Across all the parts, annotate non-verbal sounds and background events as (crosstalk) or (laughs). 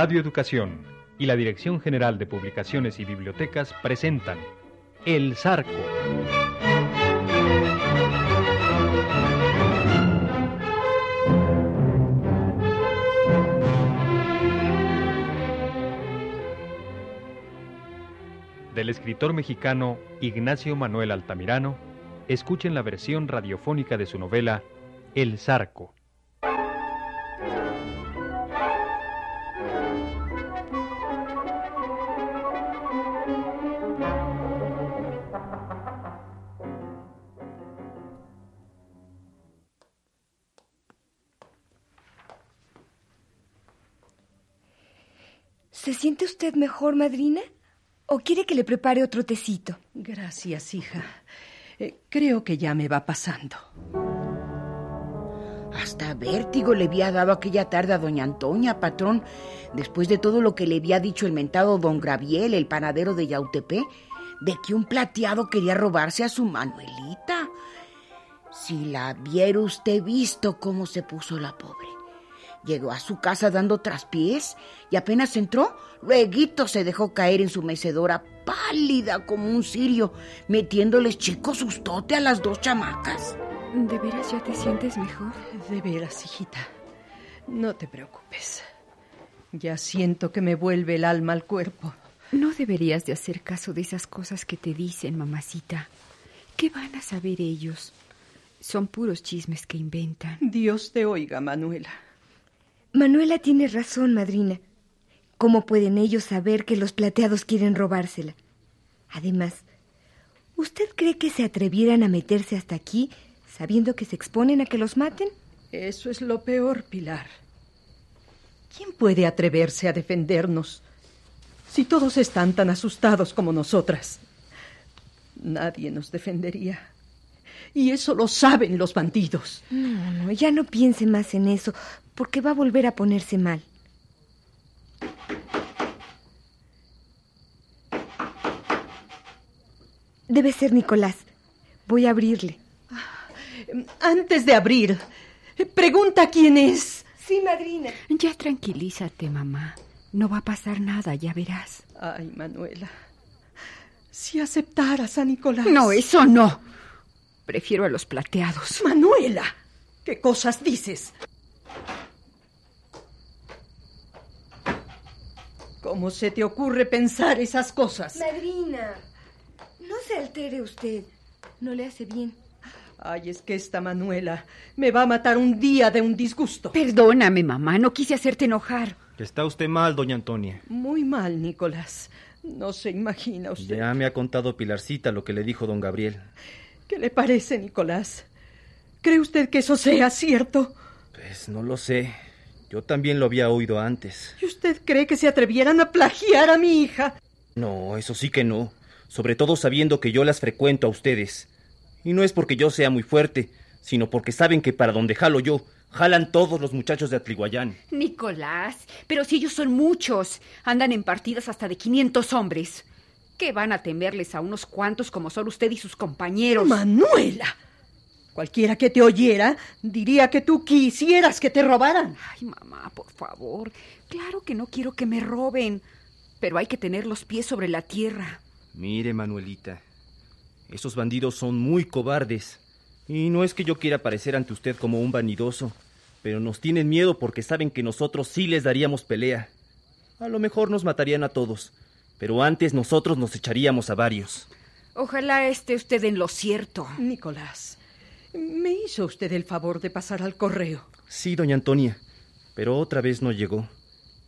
Radio Educación y la Dirección General de Publicaciones y Bibliotecas presentan El Zarco. Del escritor mexicano Ignacio Manuel Altamirano, escuchen la versión radiofónica de su novela El Zarco. ¿Se siente usted mejor, madrina? ¿O quiere que le prepare otro tecito? Gracias, hija. Eh, creo que ya me va pasando. Hasta vértigo le había dado aquella tarde a doña Antonia, patrón, después de todo lo que le había dicho el mentado don Graviel, el panadero de Yautepé, de que un plateado quería robarse a su Manuelita. Si la viera usted visto cómo se puso la pobre. Llegó a su casa dando traspiés y apenas entró, luego se dejó caer en su mecedora, pálida como un cirio, metiéndoles chico sustote a las dos chamacas. ¿De veras ya te sientes mejor? De veras, hijita. No te preocupes. Ya siento que me vuelve el alma al cuerpo. No deberías de hacer caso de esas cosas que te dicen, mamacita. ¿Qué van a saber ellos? Son puros chismes que inventan. Dios te oiga, Manuela. Manuela tiene razón, madrina. ¿Cómo pueden ellos saber que los plateados quieren robársela? Además, ¿usted cree que se atrevieran a meterse hasta aquí sabiendo que se exponen a que los maten? Eso es lo peor, Pilar. ¿Quién puede atreverse a defendernos si todos están tan asustados como nosotras? Nadie nos defendería. Y eso lo saben los bandidos. No, no, ya no piense más en eso, porque va a volver a ponerse mal. Debe ser Nicolás. Voy a abrirle. Antes de abrir, pregunta quién es. Sí, madrina. Ya tranquilízate, mamá. No va a pasar nada, ya verás. Ay, Manuela. Si aceptaras a Nicolás. No, eso no. Prefiero a los plateados. Manuela, ¿qué cosas dices? ¿Cómo se te ocurre pensar esas cosas? Madrina, no se altere usted. No le hace bien. Ay, es que esta Manuela me va a matar un día de un disgusto. Perdóname, mamá, no quise hacerte enojar. Está usted mal, doña Antonia. Muy mal, Nicolás. No se imagina usted. Ya me ha contado Pilarcita lo que le dijo don Gabriel. ¿Qué le parece, Nicolás? ¿Cree usted que eso sea cierto? Pues no lo sé. Yo también lo había oído antes. ¿Y usted cree que se atrevieran a plagiar a mi hija? No, eso sí que no. Sobre todo sabiendo que yo las frecuento a ustedes. Y no es porque yo sea muy fuerte, sino porque saben que para donde jalo yo, jalan todos los muchachos de Atliguayán. Nicolás, pero si ellos son muchos, andan en partidas hasta de 500 hombres. ¿Qué van a temerles a unos cuantos como son usted y sus compañeros? Manuela. Cualquiera que te oyera diría que tú quisieras que te robaran. Ay, mamá, por favor. Claro que no quiero que me roben, pero hay que tener los pies sobre la tierra. Mire, Manuelita, esos bandidos son muy cobardes. Y no es que yo quiera parecer ante usted como un vanidoso, pero nos tienen miedo porque saben que nosotros sí les daríamos pelea. A lo mejor nos matarían a todos, pero antes nosotros nos echaríamos a varios. Ojalá esté usted en lo cierto. Nicolás, me hizo usted el favor de pasar al correo. Sí, doña Antonia, pero otra vez no llegó.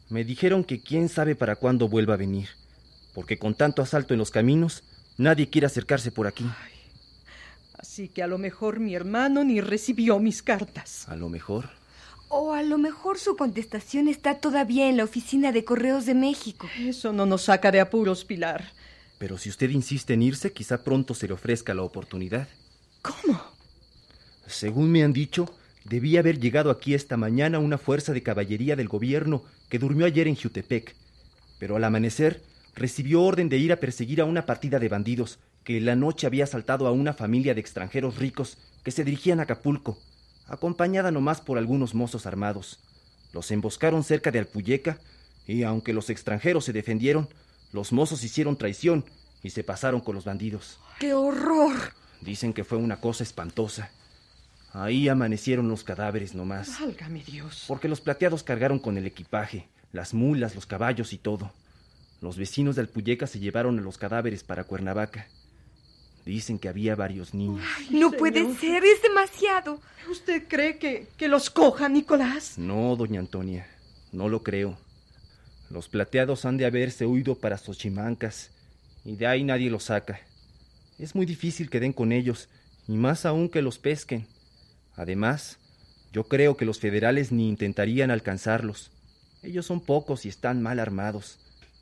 Me dijeron que quién sabe para cuándo vuelva a venir, porque con tanto asalto en los caminos, nadie quiere acercarse por aquí. Ay, así que a lo mejor mi hermano ni recibió mis cartas. A lo mejor. O a lo mejor su contestación está todavía en la oficina de Correos de México. Eso no nos saca de apuros, Pilar. Pero si usted insiste en irse, quizá pronto se le ofrezca la oportunidad. ¿Cómo? Según me han dicho, debía haber llegado aquí esta mañana una fuerza de caballería del gobierno que durmió ayer en Jutepec. Pero al amanecer recibió orden de ir a perseguir a una partida de bandidos que en la noche había asaltado a una familia de extranjeros ricos que se dirigían a Acapulco, acompañada nomás por algunos mozos armados. Los emboscaron cerca de Alpuyeca y aunque los extranjeros se defendieron, los mozos hicieron traición y se pasaron con los bandidos. ¡Qué horror! Dicen que fue una cosa espantosa. Ahí amanecieron los cadáveres nomás. Válgame Dios. Porque los plateados cargaron con el equipaje, las mulas, los caballos y todo. Los vecinos de Alpuyeca se llevaron a los cadáveres para Cuernavaca. Dicen que había varios niños. no puede ser, es demasiado. ¿Usted cree que, que los coja, Nicolás? No, doña Antonia, no lo creo. Los plateados han de haberse huido para Xochimancas, y de ahí nadie los saca. Es muy difícil que den con ellos, y más aún que los pesquen. Además, yo creo que los federales ni intentarían alcanzarlos. Ellos son pocos y están mal armados.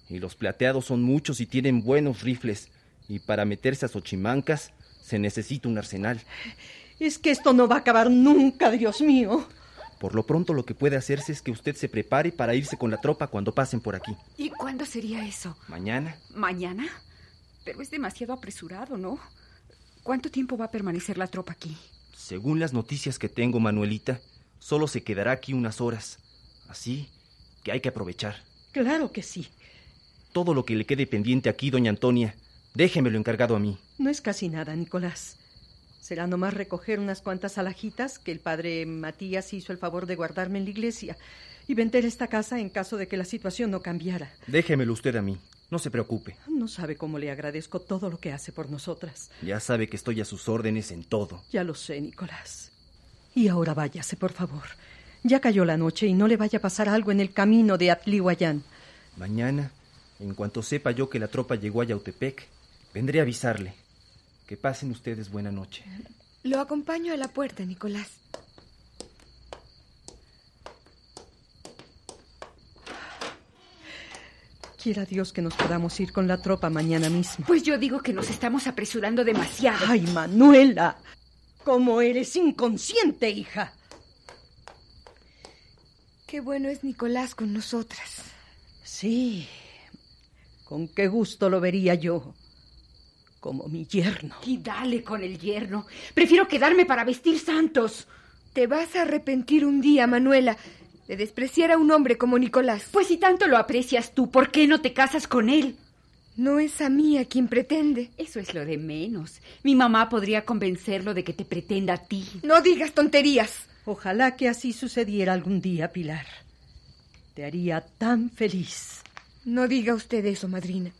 Y los plateados son muchos y tienen buenos rifles. Y para meterse a Xochimancas se necesita un arsenal. Es que esto no va a acabar nunca, Dios mío. Por lo pronto lo que puede hacerse es que usted se prepare para irse con la tropa cuando pasen por aquí. ¿Y cuándo sería eso? Mañana. ¿Mañana? Pero es demasiado apresurado, ¿no? ¿Cuánto tiempo va a permanecer la tropa aquí? Según las noticias que tengo, Manuelita, solo se quedará aquí unas horas. Así que hay que aprovechar. Claro que sí. Todo lo que le quede pendiente aquí, doña Antonia, déjemelo encargado a mí. No es casi nada, Nicolás. Será nomás recoger unas cuantas alhajitas que el padre Matías hizo el favor de guardarme en la iglesia y vender esta casa en caso de que la situación no cambiara. Déjemelo usted a mí. No se preocupe. No sabe cómo le agradezco todo lo que hace por nosotras. Ya sabe que estoy a sus órdenes en todo. Ya lo sé, Nicolás. Y ahora váyase, por favor. Ya cayó la noche y no le vaya a pasar algo en el camino de Atlihuayán. Mañana, en cuanto sepa yo que la tropa llegó a Yautepec, vendré a avisarle. Que pasen ustedes buena noche. Lo acompaño a la puerta, Nicolás. Quiera Dios que nos podamos ir con la tropa mañana mismo. Pues yo digo que nos estamos apresurando demasiado. Ay, Manuela, cómo eres inconsciente, hija. Qué bueno es Nicolás con nosotras. Sí, con qué gusto lo vería yo. Como mi yerno. Y dale con el yerno. Prefiero quedarme para vestir santos. Te vas a arrepentir un día, Manuela, de despreciar a un hombre como Nicolás. Pues si tanto lo aprecias tú, ¿por qué no te casas con él? No es a mí a quien pretende. Eso es lo de menos. Mi mamá podría convencerlo de que te pretenda a ti. No digas tonterías. Ojalá que así sucediera algún día, Pilar. Te haría tan feliz. No diga usted eso, madrina.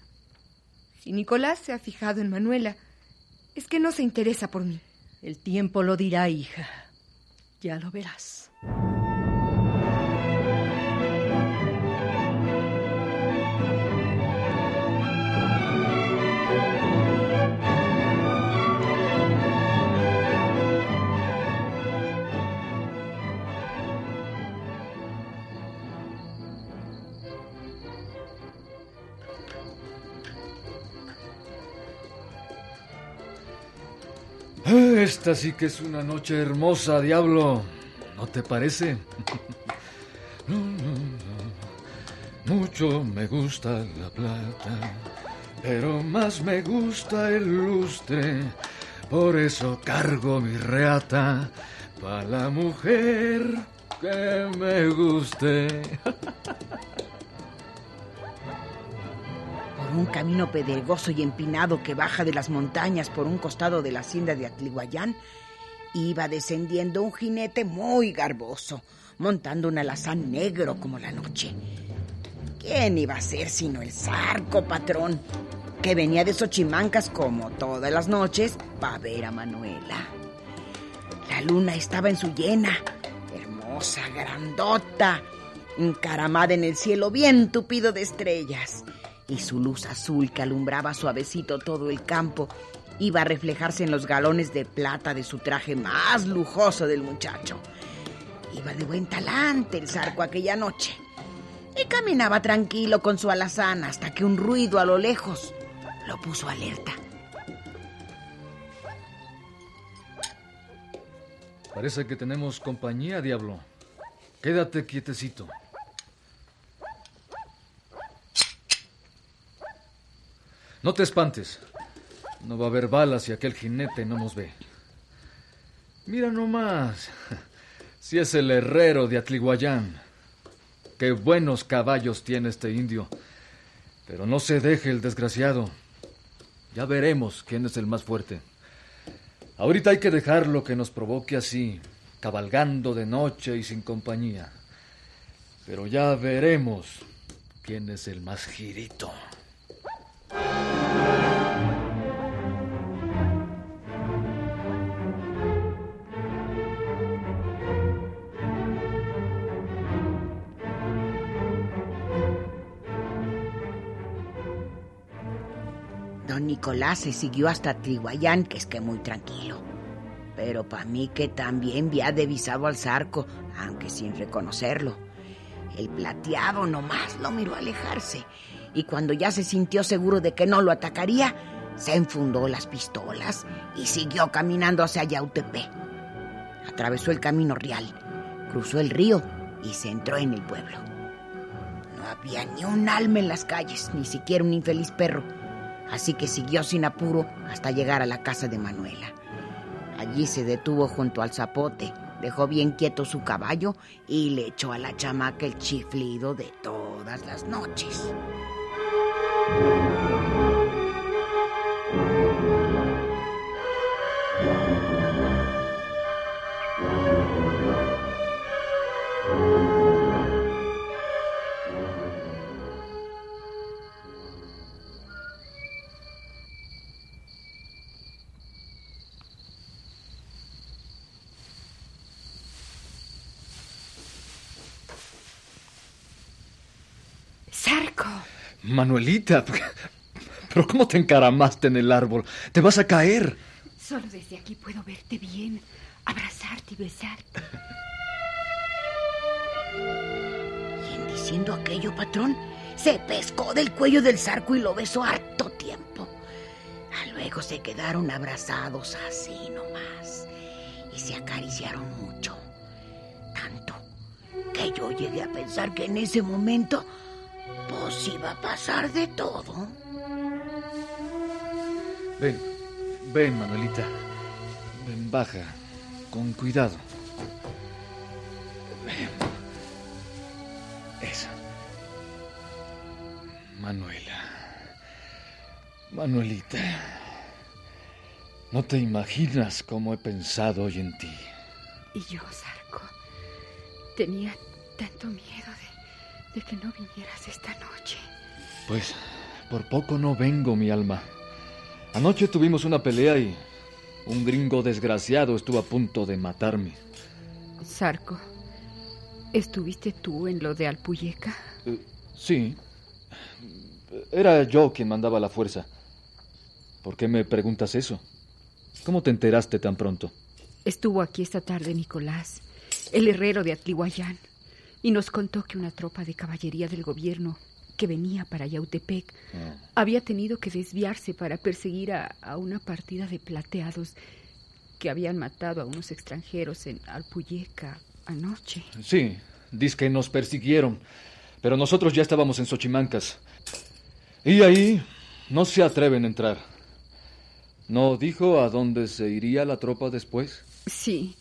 Si Nicolás se ha fijado en Manuela, es que no se interesa por mí. El tiempo lo dirá, hija. Ya lo verás. Esta sí que es una noche hermosa, diablo. ¿No te parece? (laughs) No, no, no. Mucho me gusta la plata, pero más me gusta el lustre. Por eso cargo mi reata para la mujer que me guste. (laughs) un camino pedregoso y empinado que baja de las montañas por un costado de la hacienda de Atlihuayán, iba descendiendo un jinete muy garboso, montando un alazán negro como la noche. ¿Quién iba a ser sino el zarco, patrón? Que venía de Xochimancas como todas las noches para ver a Manuela. La luna estaba en su llena, hermosa, grandota, encaramada en el cielo bien tupido de estrellas, y su luz azul que alumbraba suavecito todo el campo iba a reflejarse en los galones de plata de su traje más lujoso del muchacho. Iba de buen talante el zarco aquella noche. Y caminaba tranquilo con su alazana hasta que un ruido a lo lejos lo puso alerta. Parece que tenemos compañía, diablo. Quédate quietecito. No te espantes. No va a haber balas si aquel jinete no nos ve. Mira nomás. (laughs) Si es el herrero de Atliguayán. Qué buenos caballos tiene este indio. Pero no se deje el desgraciado. Ya veremos quién es el más fuerte. Ahorita hay que dejarlo que nos provoque así, cabalgando de noche y sin compañía. Pero ya veremos quién es el más girito. Nicolás se siguió hasta Triguayán, que es que muy tranquilo. Pero para mí que también había divisado al zarco, aunque sin reconocerlo. El plateado nomás lo miró alejarse y cuando ya se sintió seguro de que no lo atacaría, se enfundó las pistolas y siguió caminando hacia Yautepec. Atravesó el camino real, cruzó el río y se entró en el pueblo. No había ni un alma en las calles, ni siquiera un infeliz perro así que siguió sin apuro hasta llegar a la casa de Manuela. Allí se detuvo junto al zapote, dejó bien quieto su caballo y le echó a la chamaca el chiflido de todas las noches. Manuelita, pero ¿cómo te encaramaste en el árbol? Te vas a caer. Solo desde aquí puedo verte bien, abrazarte y besarte. Y en diciendo aquello, patrón, se pescó del cuello del zarco y lo besó harto tiempo. Ah, Luego se quedaron abrazados así nomás y se acariciaron mucho. Tanto que yo llegué a pensar que en ese momento pues iba a pasar de todo. Ven, ven, Manuelita. Ven, baja. Con cuidado. Ven. Eso. Manuela. Manuelita. No te imaginas cómo he pensado hoy en ti. Y yo, Zarco, tenía tanto miedo de, que no vinieras esta noche. Pues por poco no vengo, mi alma. Anoche tuvimos una pelea y un gringo desgraciado estuvo a punto de matarme. Zarco, ¿estuviste tú en lo de Alpuyeca? Eh, sí. Era yo quien mandaba la fuerza. ¿Por qué me preguntas eso? ¿Cómo te enteraste tan pronto? Estuvo aquí esta tarde Nicolás, el herrero de Atlihuayán, y nos contó que una tropa de caballería del gobierno que venía para Yautepec Ah. había tenido que desviarse para perseguir a, a una partida de plateados que habían matado a unos extranjeros en Alpuyeca anoche. Sí, dice que nos persiguieron, pero nosotros ya estábamos en Xochimancas. Y ahí no se atreven a entrar. ¿No dijo a dónde se iría la tropa después? Sí,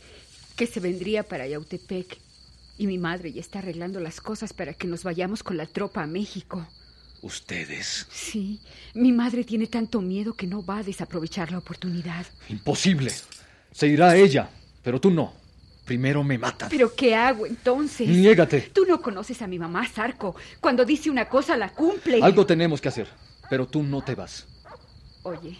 que se vendría para Yautepec. Y mi madre ya está arreglando las cosas para que nos vayamos con la tropa a México. Ustedes. Sí, mi madre tiene tanto miedo que no va a desaprovechar la oportunidad. Imposible. Se irá ella, pero tú no. Primero me matas. ¿Pero qué hago entonces? Niégate. Tú no conoces a mi mamá, Zarco. Cuando dice una cosa, la cumple. Algo tenemos que hacer, pero tú no te vas. Oye,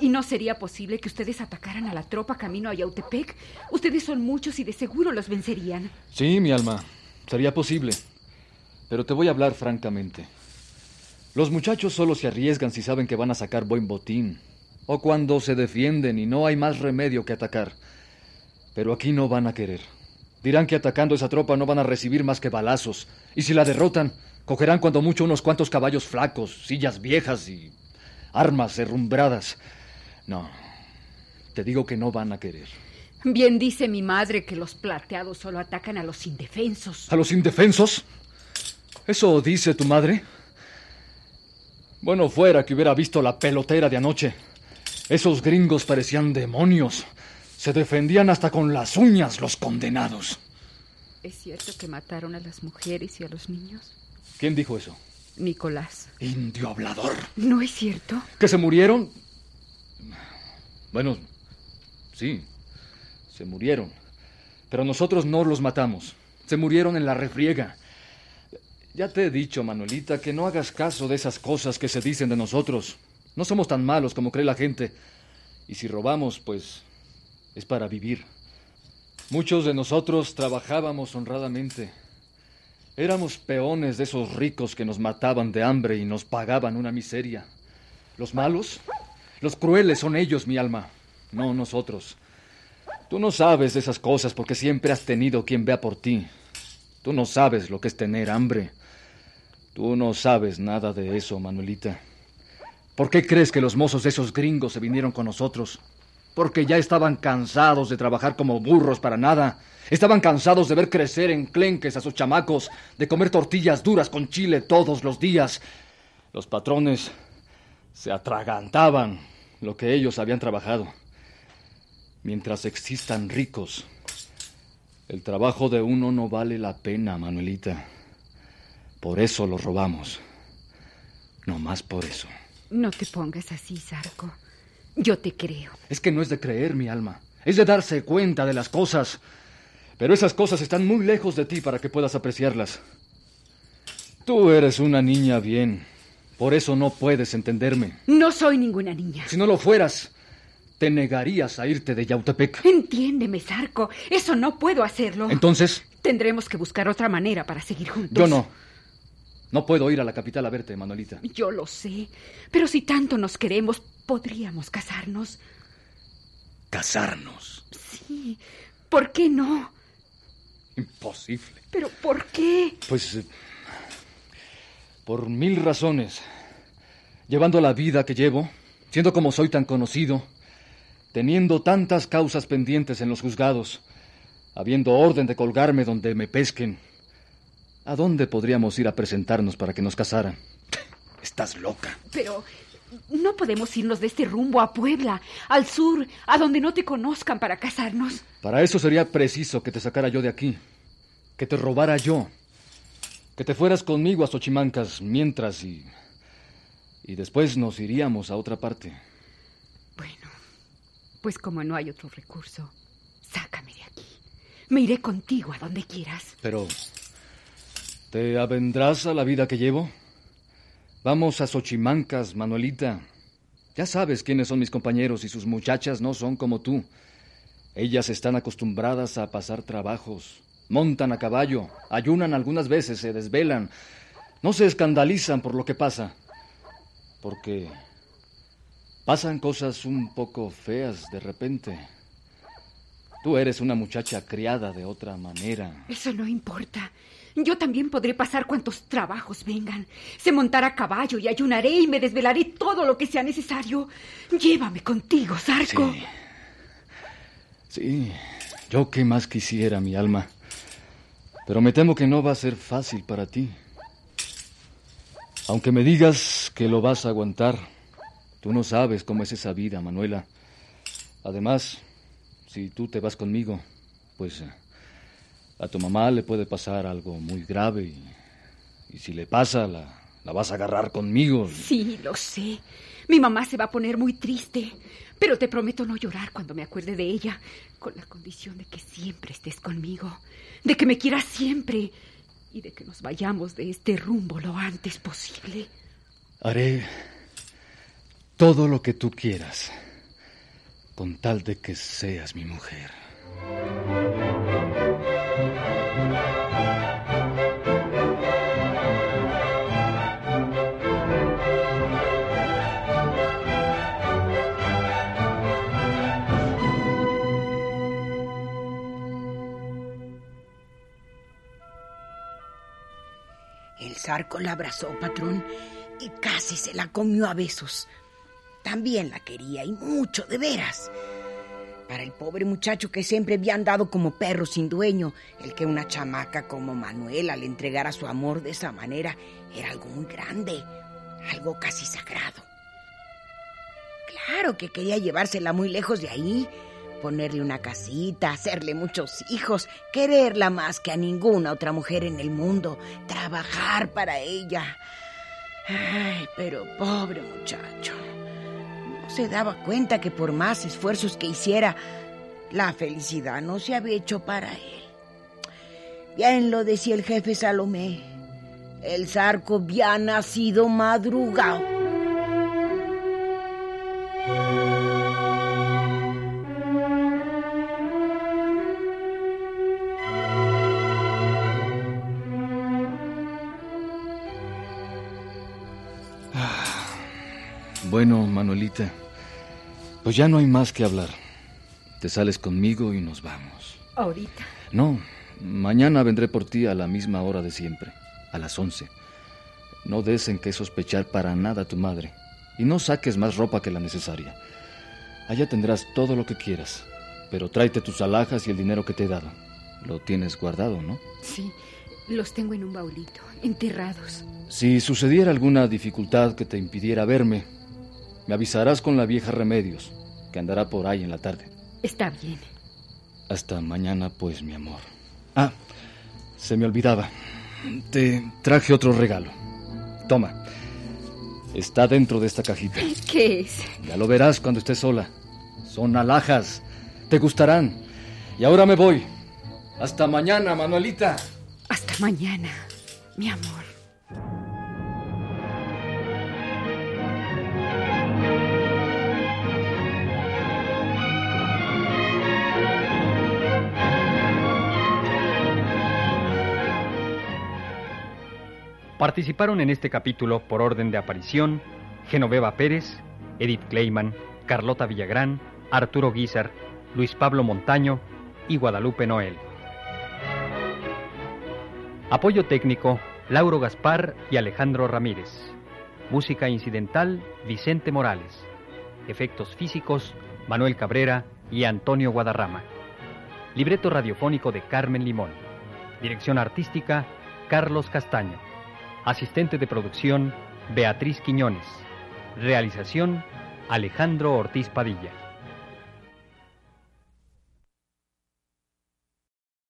¿y no sería posible que ustedes atacaran a la tropa camino a Yautepec? Ustedes son muchos y de seguro los vencerían. Sí, mi alma, sería posible. Pero te voy a hablar francamente. Los muchachos solo se arriesgan si saben que van a sacar buen botín, o cuando se defienden y no hay más remedio que atacar. Pero aquí no van a querer. Dirán que atacando esa tropa no van a recibir más que balazos. Y si la derrotan, cogerán cuando mucho unos cuantos caballos flacos, sillas viejas y armas herrumbradas. No, te digo que no van a querer. Bien dice mi madre que los plateados solo atacan a los indefensos. ¿A los indefensos? ¿Eso dice tu madre? Bueno, fuera que hubiera visto la pelotera de anoche. Esos gringos parecían demonios. Se defendían hasta con las uñas los condenados. ¿Es cierto que mataron a las mujeres y a los niños? ¿Quién dijo eso? Nicolás. Indio hablador. ¿No es cierto? ¿Que se murieron? Bueno, sí, se murieron. Pero nosotros no los matamos. Se murieron en la refriega. Ya te he dicho, Manuelita, que no hagas caso de esas cosas que se dicen de nosotros. No somos tan malos como cree la gente. Y si robamos, pues es para vivir. Muchos de nosotros trabajábamos honradamente. Éramos peones de esos ricos que nos mataban de hambre y nos pagaban una miseria. Los malos, los crueles son ellos, mi alma, no nosotros. Tú no sabes esas cosas porque siempre has tenido quien vea por ti. Tú no sabes lo que es tener hambre. Tú no sabes nada de eso, Manuelita. ¿Por qué crees que los mozos de esos gringos se vinieron con nosotros? Porque ya estaban cansados de trabajar como burros para nada. Estaban cansados de ver crecer en clenques a sus chamacos, de comer tortillas duras con chile todos los días. Los patrones se atragantaban lo que ellos habían trabajado. Mientras existan ricos, el trabajo de uno no vale la pena, Manuelita. Por eso lo robamos. No más por eso. No te pongas así, Zarco. Yo te creo. Es que no es de creer, mi alma. Es de darse cuenta de las cosas. Pero esas cosas están muy lejos de ti para que puedas apreciarlas. Tú eres una niña bien. Por eso no puedes entenderme. No soy ninguna niña. Si no lo fueras, te negarías a irte de Yautepec. Entiéndeme, Zarco. Eso no puedo hacerlo. Entonces, Tendremos que buscar otra manera para seguir juntos. yo no. No puedo ir a la capital a verte, Manuelita. Yo lo sé. Pero si tanto nos queremos, podríamos casarnos. Casarnos. Sí. ¿Por qué no? Imposible. ¿Pero por qué? Pues... eh, por mil razones. Llevando la vida que llevo, siendo como soy tan conocido, teniendo tantas causas pendientes en los juzgados, habiendo orden de colgarme donde me pesquen, ¿a dónde podríamos ir a presentarnos para que nos casaran? Estás loca. Pero no podemos irnos de este rumbo a Puebla, al sur, a donde no te conozcan para casarnos. Para eso sería preciso que te sacara yo de aquí, que te robara yo, que te fueras conmigo a Xochimancas mientras y... y después nos iríamos a otra parte. Bueno, pues como no hay otro recurso, sácame de aquí. Me iré contigo a donde quieras. Pero... ¿Te avendrás a la vida que llevo? Vamos a Xochimancas, Manuelita. Ya sabes quiénes son mis compañeros y sus muchachas no son como tú. Ellas están acostumbradas a pasar trabajos. Montan a caballo, ayunan algunas veces, se desvelan. No se escandalizan por lo que pasa. Porque pasan cosas un poco feas de repente. Tú eres una muchacha criada de otra manera. Eso no importa. Yo también podré pasar cuantos trabajos vengan. Sé montar a caballo y ayunaré y me desvelaré todo lo que sea necesario. Llévame contigo, Zarco. Sí. Sí, yo qué más quisiera, mi alma. Pero me temo que no va a ser fácil para ti. Aunque me digas que lo vas a aguantar, tú no sabes cómo es esa vida, Manuela. Además, si tú te vas conmigo, pues eh, a tu mamá le puede pasar algo muy grave y, si le pasa, la, la vas a agarrar conmigo. Sí, lo sé. Mi mamá se va a poner muy triste. Pero te prometo no llorar cuando me acuerde de ella, con la condición de que siempre estés conmigo, de que me quieras siempre y de que nos vayamos de este rumbo lo antes posible. Haré todo lo que tú quieras, con tal de que seas mi mujer. La abrazó, patrón, y casi se la comió a besos. También la quería, y mucho, de veras. Para el pobre muchacho que siempre había andado como perro sin dueño, el que una chamaca como Manuela le entregara su amor de esa manera era algo muy grande, algo casi sagrado. Claro que quería llevársela muy lejos de ahí, ponerle una casita, hacerle muchos hijos, quererla más que a ninguna otra mujer en el mundo, trabajar para ella. Ay, pero pobre muchacho. No se daba cuenta que por más esfuerzos que hiciera, la felicidad no se había hecho para él. Bien lo decía el jefe Salomé. El zarco había nacido madrugado. Bueno, Manuelita, pues ya no hay más que hablar. Te sales conmigo y nos vamos. ¿Ahorita? No, mañana vendré por ti a la misma hora de siempre, a las once. No des en qué sospechar para nada a tu madre y no saques más ropa que la necesaria. Allá tendrás todo lo que quieras, pero tráete tus alhajas y el dinero que te he dado. Lo tienes guardado, ¿no? Sí, los tengo en un baulito, enterrados. Si sucediera alguna dificultad que te impidiera verme, me avisarás con la vieja Remedios, que andará por ahí en la tarde. Está bien. Hasta mañana, pues, mi amor. Ah, se me olvidaba. Te traje otro regalo. Toma. Está dentro de esta cajita. ¿Qué es? Ya lo verás cuando estés sola. Son alhajas. Te gustarán. Y ahora me voy. Hasta mañana, Manuelita. Hasta mañana, mi amor. Participaron en este capítulo por orden de aparición Genoveva Pérez, Edith Kleiman, Carlota Villagrán, Arturo Guizar, Luis Pablo Montaño y Guadalupe Noel. Apoyo técnico Lauro Gaspar y Alejandro Ramírez. Música incidental Vicente Morales. Efectos físicos Manuel Cabrera y Antonio Guadarrama. Libreto radiofónico de Carmen Limón. Dirección artística Carlos Castaño. Asistente de producción, Beatriz Quiñones. Realización, Alejandro Ortiz Padilla.